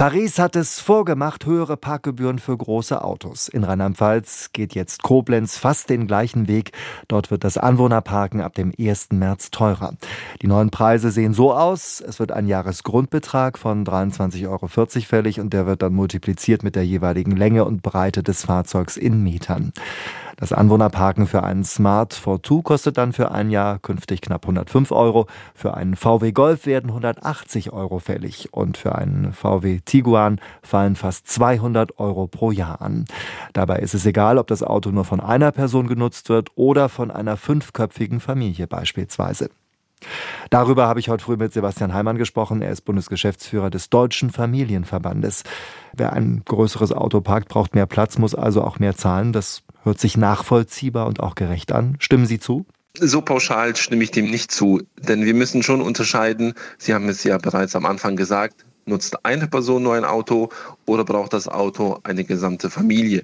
Paris hat es vorgemacht, höhere Parkgebühren für große Autos. In Rheinland-Pfalz geht jetzt Koblenz fast den gleichen Weg. Dort wird das Anwohnerparken ab dem 1. März teurer. Die neuen Preise sehen so aus. Es wird ein Jahresgrundbetrag von 23,40 Euro fällig und der wird dann multipliziert mit der jeweiligen Länge und Breite des Fahrzeugs in Metern. Das Anwohnerparken für einen Smart Fortwo kostet dann für ein Jahr künftig knapp 105 Euro. Für einen VW Golf werden 180 Euro fällig und für einen VW Tiguan fallen fast 200 Euro pro Jahr an. Dabei ist es egal, ob das Auto nur von einer Person genutzt wird oder von einer fünfköpfigen Familie beispielsweise. Darüber habe ich heute früh mit Sebastian Heimann gesprochen. Er ist Bundesgeschäftsführer des Deutschen Familienverbandes. Wer ein größeres Auto parkt, braucht mehr Platz, muss also auch mehr zahlen. Das hört sich nachvollziehbar und auch gerecht an. Stimmen Sie zu? So pauschal stimme ich dem nicht zu, denn wir müssen schon unterscheiden. Sie haben es ja bereits am Anfang gesagt, nutzt eine Person nur ein Auto oder braucht das Auto eine gesamte Familie?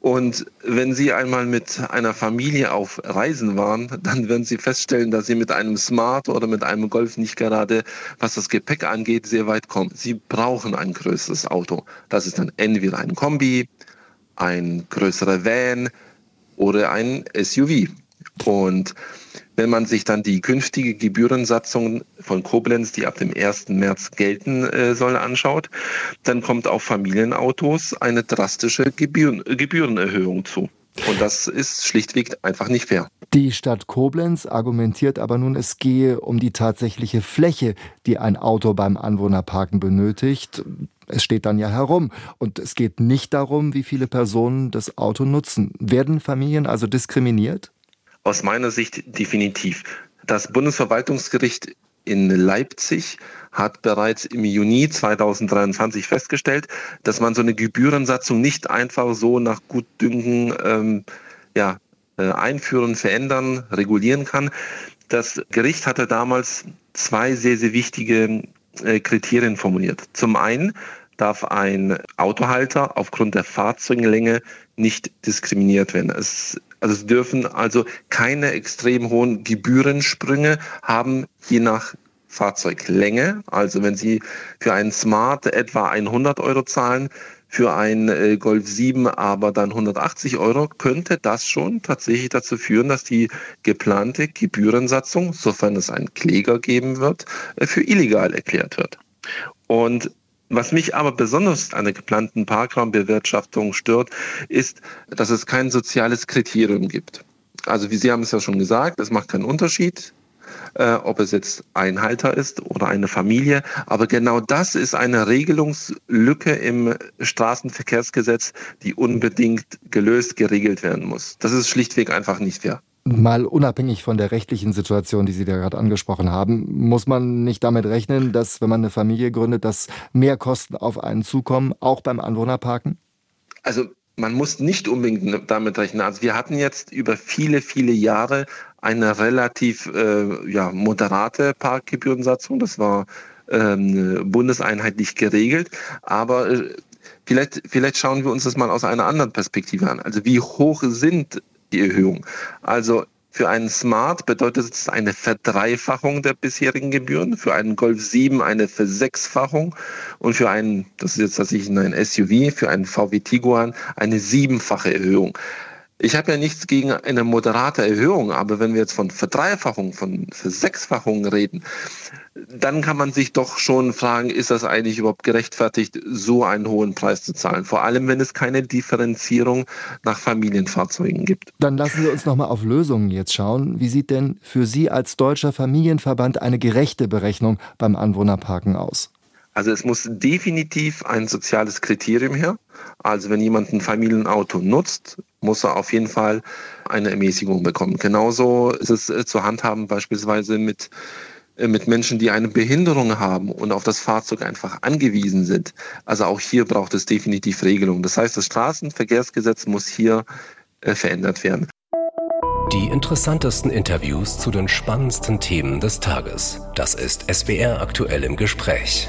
Und wenn Sie einmal mit einer Familie auf Reisen waren, dann werden Sie feststellen, dass Sie mit einem Smart oder mit einem Golf nicht gerade, was das Gepäck angeht, sehr weit kommen. Sie brauchen ein größeres Auto. Das ist dann entweder ein Kombi, ein größerer Van oder ein SUV. Und wenn man sich dann die künftige Gebührensatzung von Koblenz, die ab dem 1. März gelten äh, soll, anschaut, dann kommt auf Familienautos eine drastische Gebühren, Gebührenerhöhung zu. Und das ist schlichtweg einfach nicht fair. Die Stadt Koblenz argumentiert aber nun, es gehe um die tatsächliche Fläche, die ein Auto beim Anwohnerparken benötigt. Es steht dann ja herum. Und es geht nicht darum, wie viele Personen das Auto nutzen. Werden Familien also diskriminiert? Aus meiner Sicht definitiv. Das Bundesverwaltungsgericht in Leipzig hat bereits im Juni 2023 festgestellt, dass man so eine Gebührensatzung nicht einfach so nach Gutdünken ähm, ja, äh, einführen, verändern, regulieren kann. Das Gericht hatte damals zwei sehr, sehr wichtige äh, Kriterien formuliert. Zum einen darf ein Autohalter aufgrund der Fahrzeuglänge nicht diskriminiert werden. Es also es dürfen also keine extrem hohen Gebührensprünge haben, je nach Fahrzeuglänge. Also wenn Sie für einen Smart etwa 100 Euro zahlen, für einen äh, Golf 7 aber dann 180 Euro, könnte das schon tatsächlich dazu führen, dass die geplante Gebührensatzung, sofern es einen Kläger geben wird, äh, für illegal erklärt wird. Und was mich aber besonders an der geplanten Parkraumbewirtschaftung stört, ist, dass es kein soziales Kriterium gibt. Also wie Sie haben es ja schon gesagt, es macht keinen Unterschied, äh, ob es jetzt ein Halter ist oder eine Familie. Aber genau das ist eine Regelungslücke im Straßenverkehrsgesetz, die unbedingt gelöst, geregelt werden muss. Das ist schlichtweg einfach nicht fair. Mal unabhängig von der rechtlichen Situation, die Sie da gerade angesprochen haben, muss man nicht damit rechnen, dass, wenn man eine Familie gründet, dass mehr Kosten auf einen zukommen, auch beim Anwohnerparken? Also man muss nicht unbedingt damit rechnen. Also wir hatten jetzt über viele, viele Jahre eine relativ äh, ja, moderate Parkgebührensatzung. Das war ähm, bundeseinheitlich geregelt. Aber äh, vielleicht, vielleicht schauen wir uns das mal aus einer anderen Perspektive an. Also wie hoch sind die Erhöhung. Also für einen Smart bedeutet es eine Verdreifachung der bisherigen Gebühren, für einen Golf 7 eine Versechsfachung und für einen, das ist jetzt tatsächlich ein SUV, für einen VW Tiguan eine siebenfache Erhöhung. Ich habe ja nichts gegen eine moderate Erhöhung, aber wenn wir jetzt von Verdreifachung, von Versechsfachung reden, dann kann man sich doch schon fragen, ist das eigentlich überhaupt gerechtfertigt, so einen hohen Preis zu zahlen? Vor allem, wenn es keine Differenzierung nach Familienfahrzeugen gibt. Dann lassen Sie uns nochmal auf Lösungen jetzt schauen. Wie sieht denn für Sie als deutscher Familienverband eine gerechte Berechnung beim Anwohnerparken aus? Also es muss definitiv ein soziales Kriterium her. Also wenn jemand ein Familienauto nutzt, muss er auf jeden Fall eine Ermäßigung bekommen. Genauso ist es äh, zu handhaben beispielsweise mit äh, mit Menschen, die eine Behinderung haben und auf das Fahrzeug einfach angewiesen sind. Also auch hier braucht es definitiv Regelungen. Das heißt, das Straßenverkehrsgesetz muss hier äh, verändert werden. Die interessantesten Interviews zu den spannendsten Themen des Tages. Das ist SWR aktuell im Gespräch.